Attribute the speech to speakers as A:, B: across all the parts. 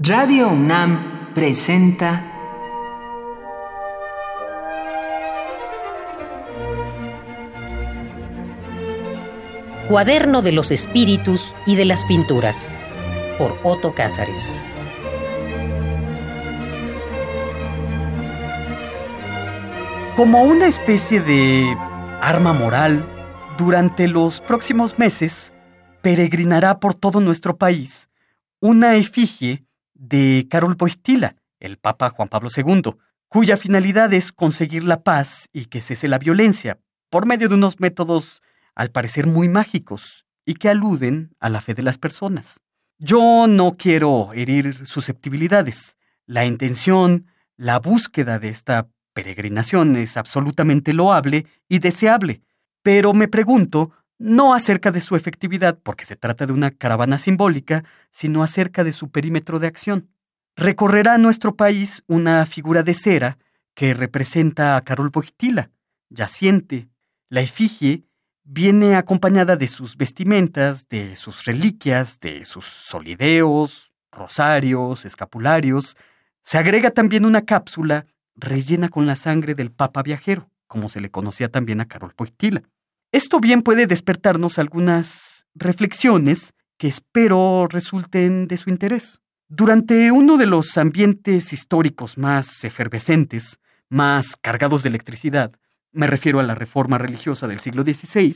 A: Radio UNAM presenta
B: Cuaderno de los Espíritus y de las Pinturas por Otto Cázares.
C: Como una especie de arma moral, durante los próximos meses peregrinará por todo nuestro país una efigie de Karol Wojtyla, el Papa Juan Pablo II, cuya finalidad es conseguir la paz y que cese la violencia, por medio de unos métodos al parecer muy mágicos y que aluden a la fe de las personas. Yo no quiero herir susceptibilidades. La intención, la búsqueda de esta peregrinación es absolutamente loable y deseable, pero me pregunto no acerca de su efectividad, porque se trata de una caravana simbólica, sino acerca de su perímetro de acción. Recorrerá nuestro país una figura de cera que representa a Carol Wojtyla, yaciente. La efigie viene acompañada de sus vestimentas, de sus reliquias, de sus solideos, rosarios, escapularios. Se agrega también una cápsula rellena con la sangre del Papa viajero, como se le conocía también a Carol. Esto bien puede despertarnos algunas reflexiones que espero resulten de su interés. Durante uno de los ambientes históricos más efervescentes, más cargados de electricidad, me refiero a la reforma religiosa del siglo XVI,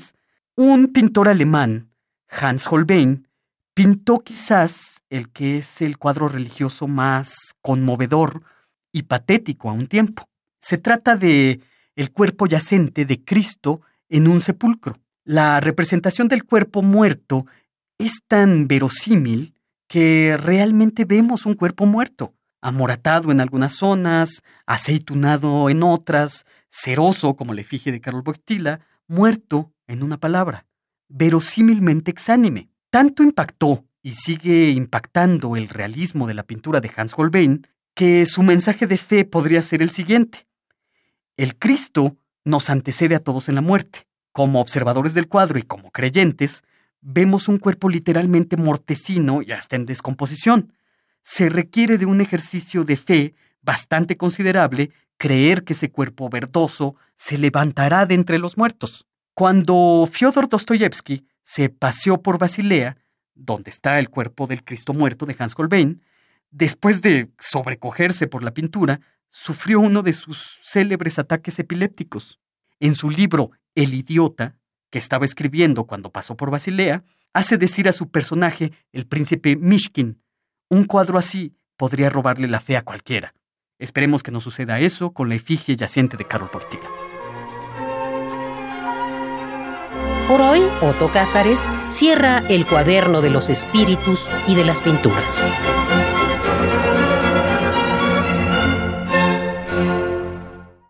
C: un pintor alemán, Hans Holbein, pintó quizás el que es el cuadro religioso más conmovedor y patético a un tiempo. Se trata de el cuerpo yacente de Cristo en un sepulcro. La representación del cuerpo muerto es tan verosímil que realmente vemos un cuerpo muerto, amoratado en algunas zonas, aceitunado en otras, ceroso como la efigie de Carol Wojtyla, muerto en una palabra, verosímilmente exánime. Tanto impactó y sigue impactando el realismo de la pintura de Hans Holbein que su mensaje de fe podría ser el siguiente. El Cristo nos antecede a todos en la muerte. Como observadores del cuadro y como creyentes, vemos un cuerpo literalmente mortecino y hasta en descomposición. Se requiere de un ejercicio de fe bastante considerable creer que ese cuerpo verdoso se levantará de entre los muertos. Cuando Fyodor Dostoyevsky se paseó por Basilea, donde está el cuerpo del Cristo muerto de Hans Holbein, después de sobrecogerse por la pintura, sufrió uno de sus célebres ataques epilépticos. En su libro El idiota, que estaba escribiendo cuando pasó por Basilea, hace decir a su personaje, el príncipe Mishkin, un cuadro así podría robarle la fe a cualquiera. Esperemos que no suceda eso con la efigie yaciente de Carol Portila.
B: Por hoy, Otto Cázares cierra el cuaderno de los espíritus y de las pinturas.